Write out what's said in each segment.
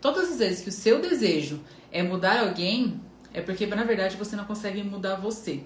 Todas as vezes que o seu desejo é mudar alguém, é porque na verdade você não consegue mudar você.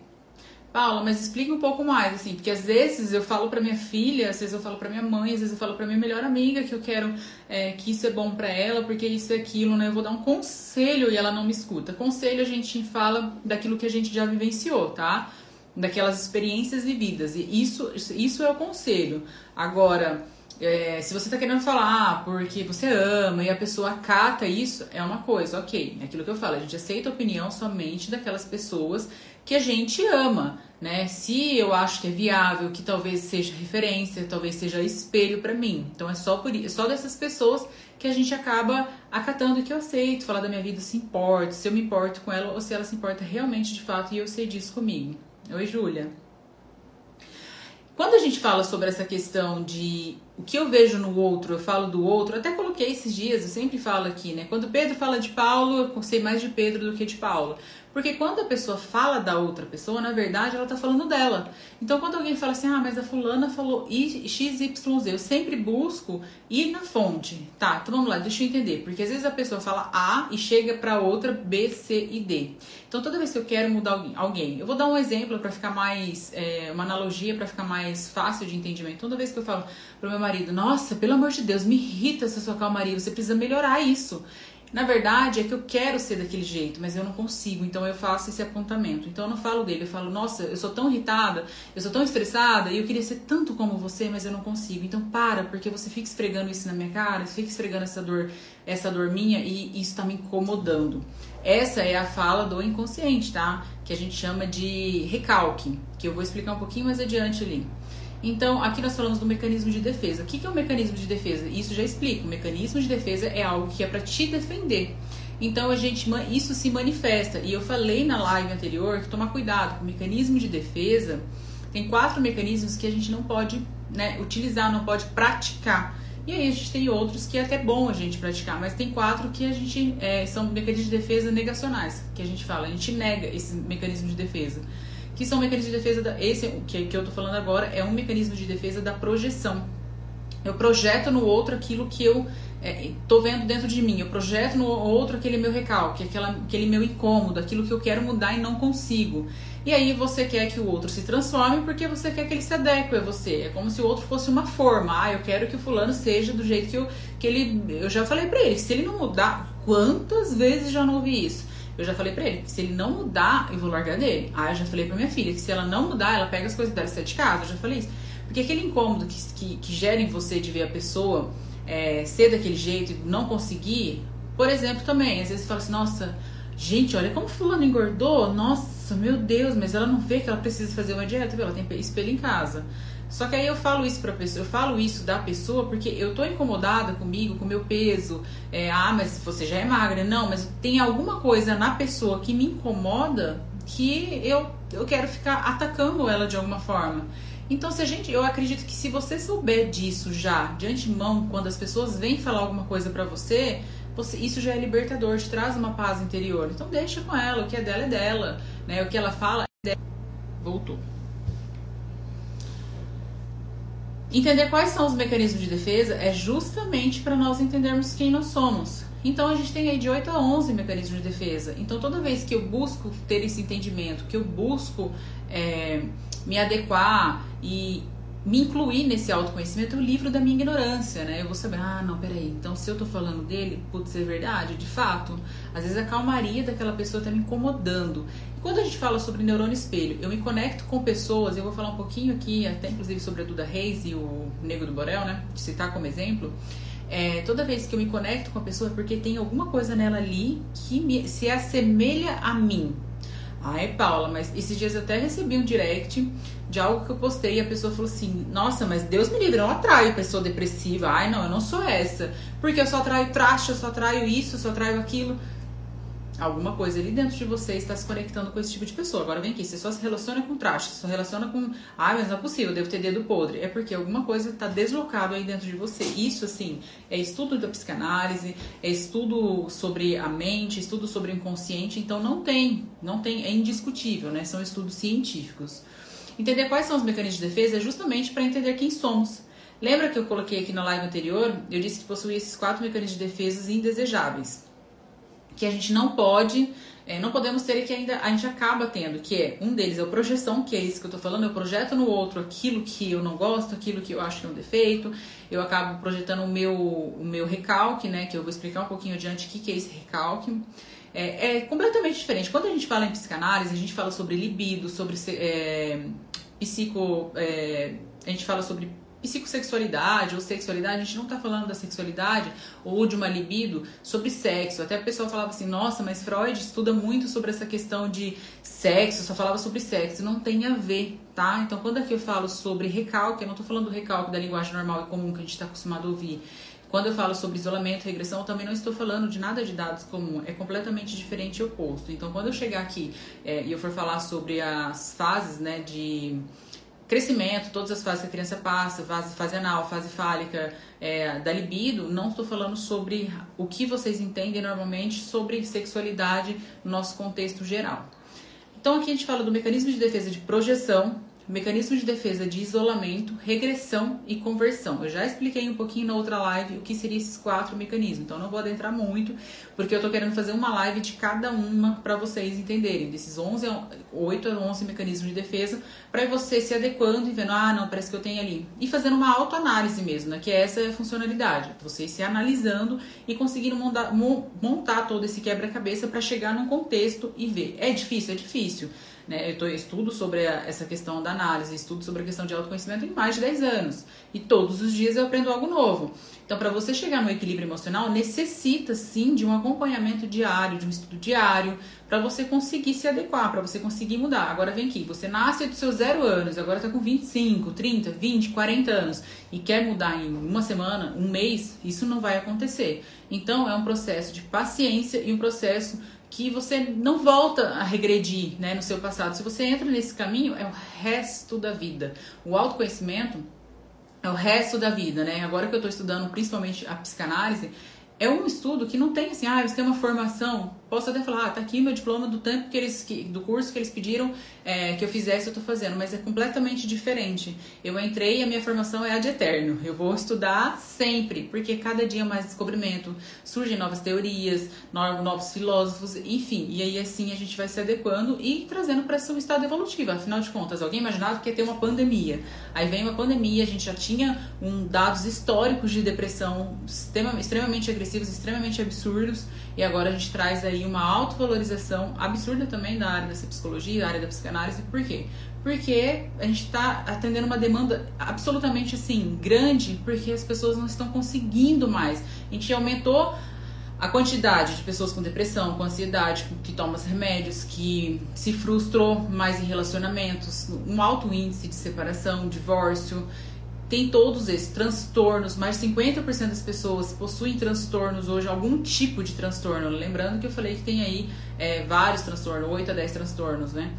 Paula, mas explica um pouco mais, assim, porque às vezes eu falo para minha filha, às vezes eu falo para minha mãe, às vezes eu falo para minha melhor amiga que eu quero é, que isso é bom para ela, porque isso é aquilo, né? Eu vou dar um conselho e ela não me escuta. Conselho a gente fala daquilo que a gente já vivenciou, tá? Daquelas experiências vividas. E isso, isso é o conselho. Agora, é, se você tá querendo falar porque você ama e a pessoa acata isso, é uma coisa, ok. É aquilo que eu falo, a gente aceita a opinião somente daquelas pessoas que a gente ama, né? Se eu acho que é viável, que talvez seja referência, talvez seja espelho para mim. Então é só por só dessas pessoas que a gente acaba acatando que eu aceito, falar da minha vida se importa, se eu me importo com ela ou se ela se importa realmente de fato e eu sei disso comigo. Oi, Júlia. Quando a gente fala sobre essa questão de o que eu vejo no outro, eu falo do outro, até coloquei esses dias, eu sempre falo aqui, né? Quando Pedro fala de Paulo, eu sei mais de Pedro do que de Paulo. Porque quando a pessoa fala da outra pessoa, na verdade, ela tá falando dela. Então, quando alguém fala assim, ah, mas a fulana falou XYZ, eu sempre busco ir na fonte. Tá, então vamos lá, deixa eu entender. Porque às vezes a pessoa fala A e chega para outra B, C e D. Então, toda vez que eu quero mudar alguém, eu vou dar um exemplo para ficar mais, é, uma analogia para ficar mais fácil de entendimento. Toda vez que eu falo pro meu marido, nossa, pelo amor de Deus, me irrita essa sua calmaria, você precisa melhorar isso. Na verdade, é que eu quero ser daquele jeito, mas eu não consigo, então eu faço esse apontamento. Então eu não falo dele, eu falo, nossa, eu sou tão irritada, eu sou tão estressada e eu queria ser tanto como você, mas eu não consigo. Então para, porque você fica esfregando isso na minha cara, fica esfregando essa dor, essa dor minha e isso tá me incomodando. Essa é a fala do inconsciente, tá? Que a gente chama de recalque, que eu vou explicar um pouquinho mais adiante ali. Então, aqui nós falamos do mecanismo de defesa. O que é o mecanismo de defesa? Isso já explica. O mecanismo de defesa é algo que é para te defender. Então, a gente isso se manifesta. E eu falei na live anterior que tomar cuidado com o mecanismo de defesa. Tem quatro mecanismos que a gente não pode né, utilizar, não pode praticar. E aí a gente tem outros que é até bom a gente praticar, mas tem quatro que a gente é, são mecanismos de defesa negacionais, que a gente fala, a gente nega esse mecanismo de defesa que são mecanismos de defesa da, esse que, que eu tô falando agora é um mecanismo de defesa da projeção. Eu projeto no outro aquilo que eu é, tô vendo dentro de mim. Eu projeto no outro aquele meu recalque, aquela, aquele meu incômodo, aquilo que eu quero mudar e não consigo. E aí você quer que o outro se transforme porque você quer que ele se adeque a você. É como se o outro fosse uma forma. Ah, eu quero que o fulano seja do jeito que, eu, que ele. Eu já falei pra ele, se ele não mudar, quantas vezes já não ouvi isso? Eu já falei pra ele, se ele não mudar, eu vou largar dele. Ah, eu já falei pra minha filha que se ela não mudar, ela pega as coisas dela e sai de casa. Eu já falei isso. Porque aquele incômodo que, que, que gera em você de ver a pessoa é, ser daquele jeito e não conseguir, por exemplo, também, às vezes você fala assim, nossa, gente, olha como fulano engordou, nossa, meu Deus, mas ela não vê que ela precisa fazer uma dieta, ela tem espelho em casa. Só que aí eu falo isso pra pessoa, eu falo isso da pessoa porque eu tô incomodada comigo, com meu peso. É, ah, mas você já é magra. Não, mas tem alguma coisa na pessoa que me incomoda que eu, eu quero ficar atacando ela de alguma forma. Então, se a gente, eu acredito que se você souber disso já de antemão, quando as pessoas vêm falar alguma coisa para você, você, isso já é libertador, te traz uma paz interior. Então, deixa com ela, o que é dela é dela, né? O que ela fala é dela. Voltou. Entender quais são os mecanismos de defesa é justamente para nós entendermos quem nós somos. Então a gente tem aí de 8 a 11 mecanismos de defesa. Então toda vez que eu busco ter esse entendimento, que eu busco é, me adequar e me incluir nesse autoconhecimento, o livro da minha ignorância, né? Eu vou saber, ah, não, peraí, então se eu tô falando dele, putz, é verdade, de fato. Às vezes a calmaria daquela pessoa tá me incomodando. Quando a gente fala sobre neurônio espelho, eu me conecto com pessoas, eu vou falar um pouquinho aqui, até inclusive sobre a Duda Reis e o Nego do Borel, né? De citar como exemplo. É, toda vez que eu me conecto com a pessoa é porque tem alguma coisa nela ali que me, se assemelha a mim. Ai, Paula, mas esses dias eu até recebi um direct de algo que eu postei e a pessoa falou assim: Nossa, mas Deus me livre, eu não atraio pessoa depressiva. Ai, não, eu não sou essa. Porque eu só atraio traste, eu só atraio isso, eu só atraio aquilo. Alguma coisa ali dentro de você está se conectando com esse tipo de pessoa. Agora vem aqui, você só se relaciona com traste, só relaciona com. Ai, mas não é possível, devo ter dedo podre. É porque alguma coisa está deslocado aí dentro de você. Isso, assim, é estudo da psicanálise, é estudo sobre a mente, estudo sobre o inconsciente. Então não tem, não tem, é indiscutível, né? São estudos científicos. Entender quais são os mecanismos de defesa é justamente para entender quem somos. Lembra que eu coloquei aqui na live anterior? Eu disse que possui esses quatro mecanismos de defesa indesejáveis. Que a gente não pode, é, não podemos ter e que ainda a gente acaba tendo, que é um deles é o projeção, que é isso que eu tô falando, eu projeto no outro aquilo que eu não gosto, aquilo que eu acho que é um defeito, eu acabo projetando o meu, o meu recalque, né? Que eu vou explicar um pouquinho adiante o que, que é esse recalque. É, é, completamente diferente. Quando a gente fala em psicanálise, a gente fala sobre libido, sobre é, psico. É, a gente fala sobre psicossexualidade ou sexualidade, a gente não tá falando da sexualidade ou de uma libido sobre sexo. Até o pessoal falava assim, nossa, mas Freud estuda muito sobre essa questão de sexo, só falava sobre sexo. Não tem a ver, tá? Então, quando aqui eu falo sobre recalque, eu não tô falando do recalque da linguagem normal e comum que a gente está acostumado a ouvir. Quando eu falo sobre isolamento, regressão, eu também não estou falando de nada de dados comum, é completamente diferente e oposto. Então, quando eu chegar aqui é, e eu for falar sobre as fases né, de crescimento, todas as fases que a criança passa, fase, fase anal, fase fálica, é, da libido, não estou falando sobre o que vocês entendem normalmente sobre sexualidade no nosso contexto geral. Então aqui a gente fala do mecanismo de defesa de projeção, mecanismo de defesa de isolamento, regressão e conversão. Eu já expliquei um pouquinho na outra live o que seriam esses quatro mecanismos, então não vou adentrar muito, porque eu tô querendo fazer uma live de cada uma para vocês entenderem, desses 11, 8 a 11 mecanismos de defesa, para você se adequando e vendo, ah, não, parece que eu tenho ali. E fazendo uma autoanálise mesmo, né, que é essa funcionalidade, você se analisando e conseguindo montar, montar todo esse quebra-cabeça para chegar num contexto e ver. É difícil? É difícil. Né? Eu tô, estudo sobre a, essa questão da análise, estudo sobre a questão de autoconhecimento em mais de 10 anos. E todos os dias eu aprendo algo novo. Então, para você chegar no equilíbrio emocional, necessita sim de um acompanhamento diário, de um estudo diário, para você conseguir se adequar, para você conseguir mudar. Agora vem aqui, você nasce dos seus zero anos, agora está com 25, 30, 20, 40 anos e quer mudar em uma semana, um mês, isso não vai acontecer. Então, é um processo de paciência e um processo que você não volta a regredir né, no seu passado. Se você entra nesse caminho, é o resto da vida. O autoconhecimento é o resto da vida, né? Agora que eu estou estudando principalmente a psicanálise, é um estudo que não tem assim, ah, você tem uma formação Posso até falar, ah, tá aqui meu diploma do tempo que eles, que, do curso que eles pediram é, que eu fizesse, eu tô fazendo, mas é completamente diferente. Eu entrei e a minha formação é a de eterno. Eu vou estudar sempre, porque cada dia mais descobrimento, surgem novas teorias, novos filósofos, enfim. E aí assim a gente vai se adequando e trazendo para seu estado evolutivo. Afinal de contas, alguém imaginava que ia ter uma pandemia. Aí vem uma pandemia, a gente já tinha um, dados históricos de depressão extremamente agressivos, extremamente absurdos, e agora a gente traz aí uma autovalorização absurda também da área da psicologia, da área da psicanálise. Por quê? Porque a gente está atendendo uma demanda absolutamente assim grande, porque as pessoas não estão conseguindo mais. A gente aumentou a quantidade de pessoas com depressão, com ansiedade, que tomam remédios, que se frustrou mais em relacionamentos, um alto índice de separação, divórcio tem todos esses transtornos, mais de 50% das pessoas possuem transtornos hoje, algum tipo de transtorno. Lembrando que eu falei que tem aí é, vários transtornos, 8 a 10 transtornos, né?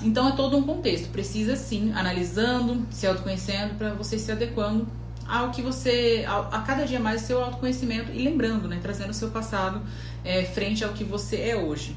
Então é todo um contexto. Precisa sim, analisando, se autoconhecendo, para você se adequando ao que você, a, cada dia mais, o seu autoconhecimento e lembrando, né? Trazendo o seu passado é, frente ao que você é hoje.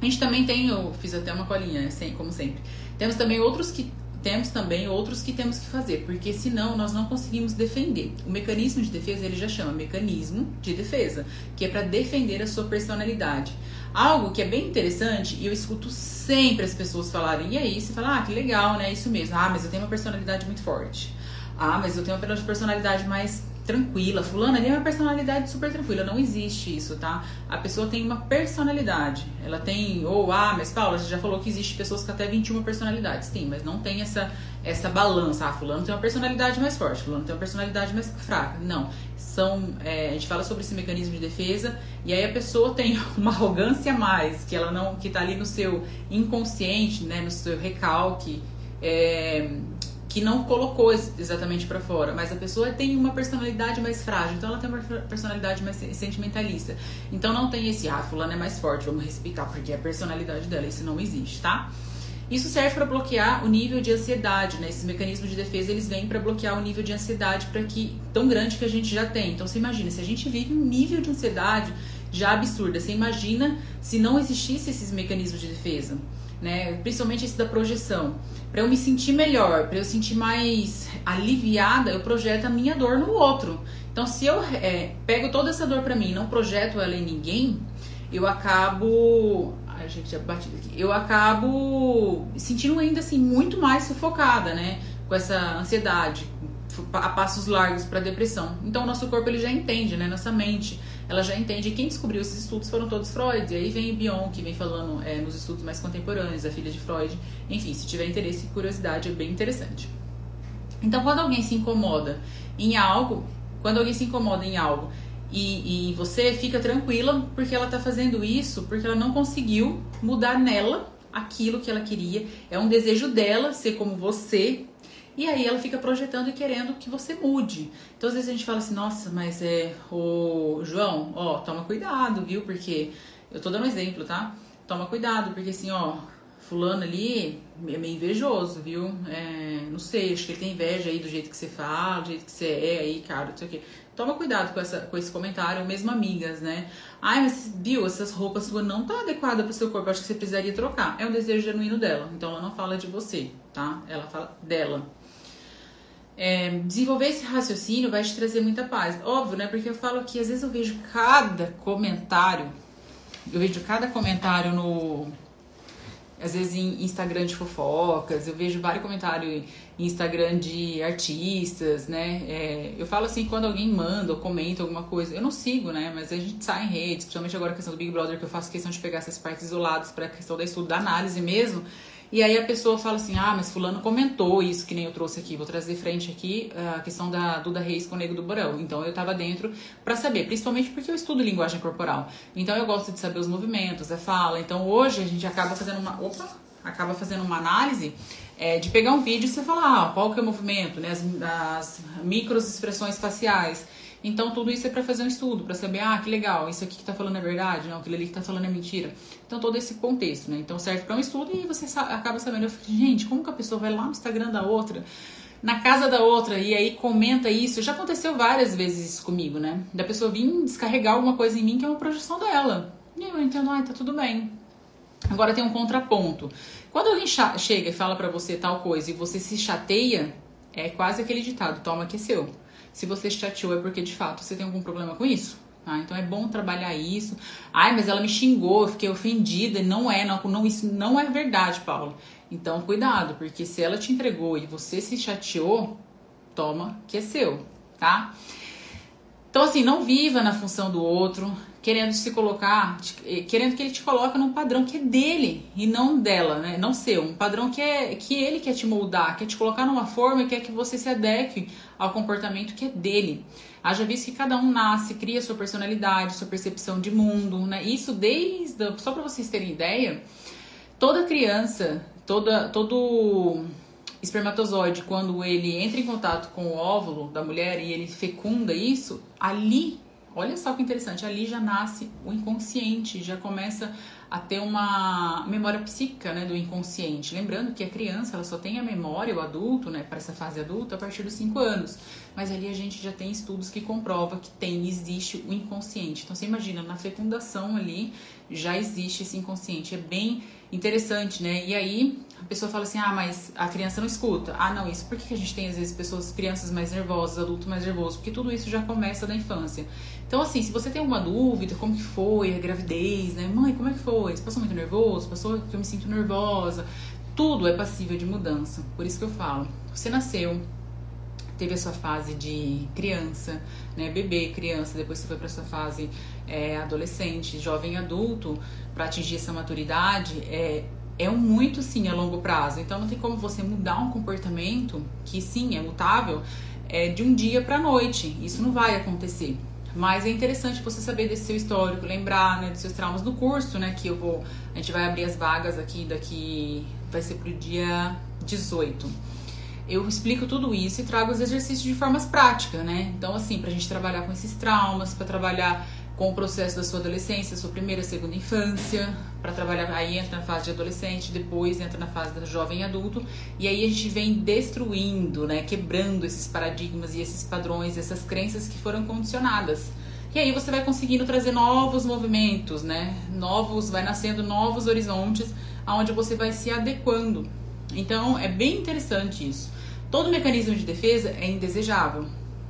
A gente também tem, eu fiz até uma colinha, assim, como sempre. Temos também outros que temos também outros que temos que fazer, porque senão nós não conseguimos defender. O mecanismo de defesa ele já chama mecanismo de defesa, que é para defender a sua personalidade. Algo que é bem interessante e eu escuto sempre as pessoas falarem, e aí você fala, ah, que legal, né? Isso mesmo. Ah, mas eu tenho uma personalidade muito forte. Ah, mas eu tenho uma personalidade mais tranquila. Fulana ali é uma personalidade super tranquila. Não existe isso, tá? A pessoa tem uma personalidade. Ela tem, ou, ah, mas Paula, você já falou que existe pessoas com até 21 personalidades. Sim, mas não tem essa, essa balança. Ah, fulano tem uma personalidade mais forte, fulano tem uma personalidade mais fraca. Não. São, é, a gente fala sobre esse mecanismo de defesa e aí a pessoa tem uma arrogância a mais, que ela não, que tá ali no seu inconsciente, né, no seu recalque, é, que não colocou exatamente para fora, mas a pessoa tem uma personalidade mais frágil, então ela tem uma personalidade mais sentimentalista. Então não tem esse, ah, fulano é mais forte, vamos respeitar, porque é a personalidade dela, isso não existe, tá? Isso serve para bloquear o nível de ansiedade, né? Esses mecanismos de defesa, eles vêm para bloquear o nível de ansiedade para que tão grande que a gente já tem. Então você imagina, se a gente vive um nível de ansiedade já absurda, você imagina se não existisse esses mecanismos de defesa. Né? Principalmente esse da projeção. Para eu me sentir melhor, para eu sentir mais aliviada, eu projeto a minha dor no outro. Então, se eu é, pego toda essa dor para mim e não projeto ela em ninguém, eu acabo. A gente já batido aqui. Eu acabo sentindo ainda assim muito mais sufocada, né? Com essa ansiedade, a passos largos para depressão. Então, o nosso corpo ele já entende, né? Nossa mente, ela já entende. E quem descobriu esses estudos foram todos Freud. E aí vem Bion, que vem falando é, nos estudos mais contemporâneos, a filha de Freud. Enfim, se tiver interesse e curiosidade, é bem interessante. Então, quando alguém se incomoda em algo, quando alguém se incomoda em algo e, e você fica tranquila porque ela está fazendo isso porque ela não conseguiu mudar nela aquilo que ela queria. É um desejo dela ser como você. E aí ela fica projetando e querendo que você mude. Então às vezes a gente fala assim, nossa, mas é o João, ó, toma cuidado, viu? Porque eu tô dando um exemplo, tá? Toma cuidado, porque assim, ó, fulano ali é meio invejoso, viu? É, não sei, acho que ele tem inveja aí do jeito que você fala, do jeito que você é aí, cara, não sei o quê. Toma cuidado com, essa, com esse comentário, mesmo amigas, né? Ai, mas viu, essas roupas suas não tá adequada pro seu corpo, acho que você precisaria trocar. É um desejo genuíno dela, então ela não fala de você, tá? Ela fala dela. É, desenvolver esse raciocínio vai te trazer muita paz. Óbvio, né? Porque eu falo que às vezes eu vejo cada comentário, eu vejo cada comentário no, às vezes em Instagram de fofocas, eu vejo vários comentários em Instagram de artistas, né? É, eu falo assim, quando alguém manda ou comenta alguma coisa, eu não sigo, né? Mas a gente sai em redes, principalmente agora a questão do Big Brother, que eu faço questão de pegar essas partes isoladas para a questão da estudo, da análise mesmo. E aí a pessoa fala assim, ah, mas fulano comentou isso que nem eu trouxe aqui. Vou trazer frente aqui a questão da Duda Reis com o Nego do Borão. Então eu tava dentro para saber, principalmente porque eu estudo linguagem corporal. Então eu gosto de saber os movimentos, a fala. Então hoje a gente acaba fazendo uma, opa, acaba fazendo uma análise é, de pegar um vídeo e você falar, ah, qual que é o movimento, né, as, as micros expressões faciais. Então, tudo isso é para fazer um estudo, para saber, ah, que legal, isso aqui que tá falando é verdade, não, aquilo ali que tá falando é mentira. Então, todo esse contexto, né? Então, serve para um estudo e você acaba sabendo, eu fico, gente, como que a pessoa vai lá no Instagram da outra, na casa da outra e aí comenta isso? Já aconteceu várias vezes isso comigo, né? Da pessoa vir descarregar alguma coisa em mim que é uma projeção dela. E eu entendo, ah, tá tudo bem. Agora tem um contraponto. Quando alguém chega e fala para você tal coisa e você se chateia, é quase aquele ditado, toma que é seu. Se você chateou é porque de fato você tem algum problema com isso. Tá? Então é bom trabalhar isso. Ai, mas ela me xingou, eu fiquei ofendida. Não é, não, não, isso não é verdade, Paulo. Então cuidado, porque se ela te entregou e você se chateou, toma que é seu, tá? Então assim, não viva na função do outro, querendo se colocar, eh, querendo que ele te coloque num padrão que é dele e não dela, né? Não seu, um padrão que é que ele quer te moldar, quer te colocar numa forma e quer que você se adeque ao comportamento que é dele. Haja visto que cada um nasce, cria sua personalidade, sua percepção de mundo, né? Isso desde só para vocês terem ideia, toda criança, toda todo espermatozoide, quando ele entra em contato com o óvulo da mulher e ele fecunda isso, ali Olha só que interessante, ali já nasce o inconsciente, já começa a ter uma memória psíquica né, do inconsciente. Lembrando que a criança ela só tem a memória, o adulto, né, para essa fase adulta, a partir dos 5 anos. Mas ali a gente já tem estudos que comprovam que tem, existe o inconsciente. Então você imagina, na fecundação ali já existe esse inconsciente. É bem interessante, né? E aí a pessoa fala assim: ah, mas a criança não escuta. Ah, não, isso por que a gente tem às vezes pessoas, crianças mais nervosas, adultos mais nervosos? Porque tudo isso já começa da infância. Então, assim, se você tem alguma dúvida, como que foi a gravidez, né? Mãe, como é que foi? Você passou muito nervoso? Passou que eu me sinto nervosa? Tudo é passível de mudança. Por isso que eu falo. Você nasceu, teve a sua fase de criança, né, bebê, criança, depois você foi para sua fase é, adolescente, jovem adulto, para atingir essa maturidade, é, é muito sim a longo prazo. Então não tem como você mudar um comportamento que sim é mutável é, de um dia para noite. Isso não vai acontecer. Mas é interessante você saber desse seu histórico, lembrar né, dos seus traumas no curso, né? Que eu vou. A gente vai abrir as vagas aqui daqui. Vai ser pro dia 18. Eu explico tudo isso e trago os exercícios de formas práticas, né? Então, assim, pra gente trabalhar com esses traumas, para trabalhar com o processo da sua adolescência, sua primeira, segunda infância, para trabalhar aí entra na fase de adolescente, depois entra na fase da jovem adulto, e aí a gente vem destruindo, né, quebrando esses paradigmas e esses padrões, essas crenças que foram condicionadas. E aí você vai conseguindo trazer novos movimentos, né? Novos, vai nascendo novos horizontes, aonde você vai se adequando. Então é bem interessante isso. Todo mecanismo de defesa é indesejável.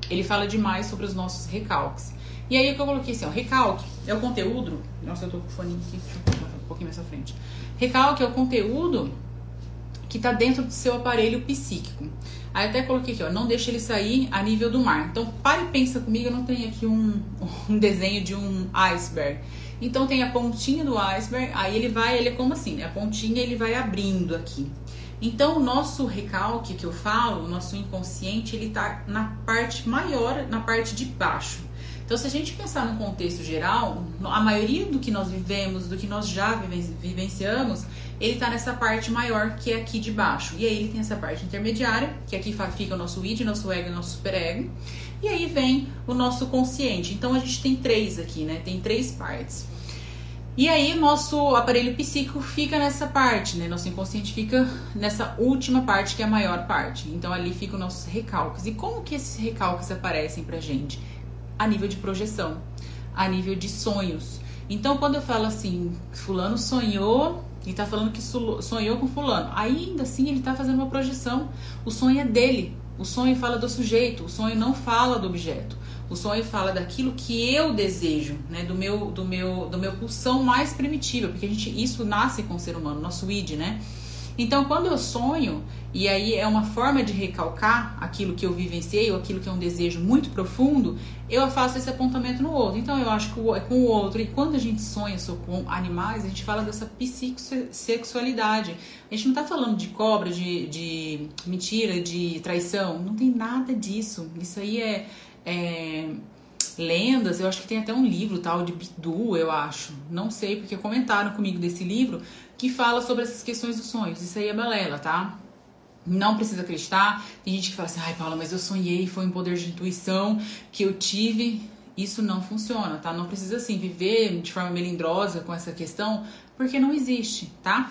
Ele fala demais sobre os nossos recalques. E aí o que eu coloquei assim, ó, recalque é o conteúdo. Nossa, eu tô com o fone aqui, deixa um pouquinho mais à frente. Recalque é o conteúdo que está dentro do seu aparelho psíquico. Aí até coloquei aqui, ó, não deixe ele sair a nível do mar. Então, pare e pensa comigo, eu não tenho aqui um, um desenho de um iceberg. Então tem a pontinha do iceberg, aí ele vai, ele é como assim, né? A pontinha ele vai abrindo aqui. Então, o nosso recalque que eu falo, o nosso inconsciente, ele tá na parte maior, na parte de baixo. Então, se a gente pensar no contexto geral, a maioria do que nós vivemos, do que nós já vivenciamos, ele está nessa parte maior que é aqui de baixo. E aí ele tem essa parte intermediária, que aqui fica o nosso id, nosso ego e nosso superego. E aí vem o nosso consciente. Então a gente tem três aqui, né? Tem três partes. E aí nosso aparelho psíquico fica nessa parte, né? Nosso inconsciente fica nessa última parte que é a maior parte. Então ali ficam nossos recalques. E como que esses recalques aparecem pra gente? A nível de projeção, a nível de sonhos. Então, quando eu falo assim, fulano sonhou e tá falando que sonhou com fulano, ainda assim ele tá fazendo uma projeção. O sonho é dele. O sonho fala do sujeito, o sonho não fala do objeto. O sonho fala daquilo que eu desejo, né, do meu do meu do meu pulsão mais primitiva, porque a gente isso nasce com o ser humano, nosso id, né? Então, quando eu sonho, e aí é uma forma de recalcar aquilo que eu vivenciei ou aquilo que é um desejo muito profundo, eu faço esse apontamento no outro. Então, eu acho que é com o outro. E quando a gente sonha com animais, a gente fala dessa psicossexualidade. A gente não está falando de cobra, de, de mentira, de traição. Não tem nada disso. Isso aí é, é lendas, eu acho que tem até um livro tal de Bidu, eu acho. Não sei, porque comentaram comigo desse livro que fala sobre essas questões dos sonhos. Isso aí é balela, tá? Não precisa acreditar. Tem gente que fala assim, ai Paula, mas eu sonhei, foi um poder de intuição que eu tive. Isso não funciona, tá? Não precisa assim viver de forma melindrosa com essa questão, porque não existe, tá?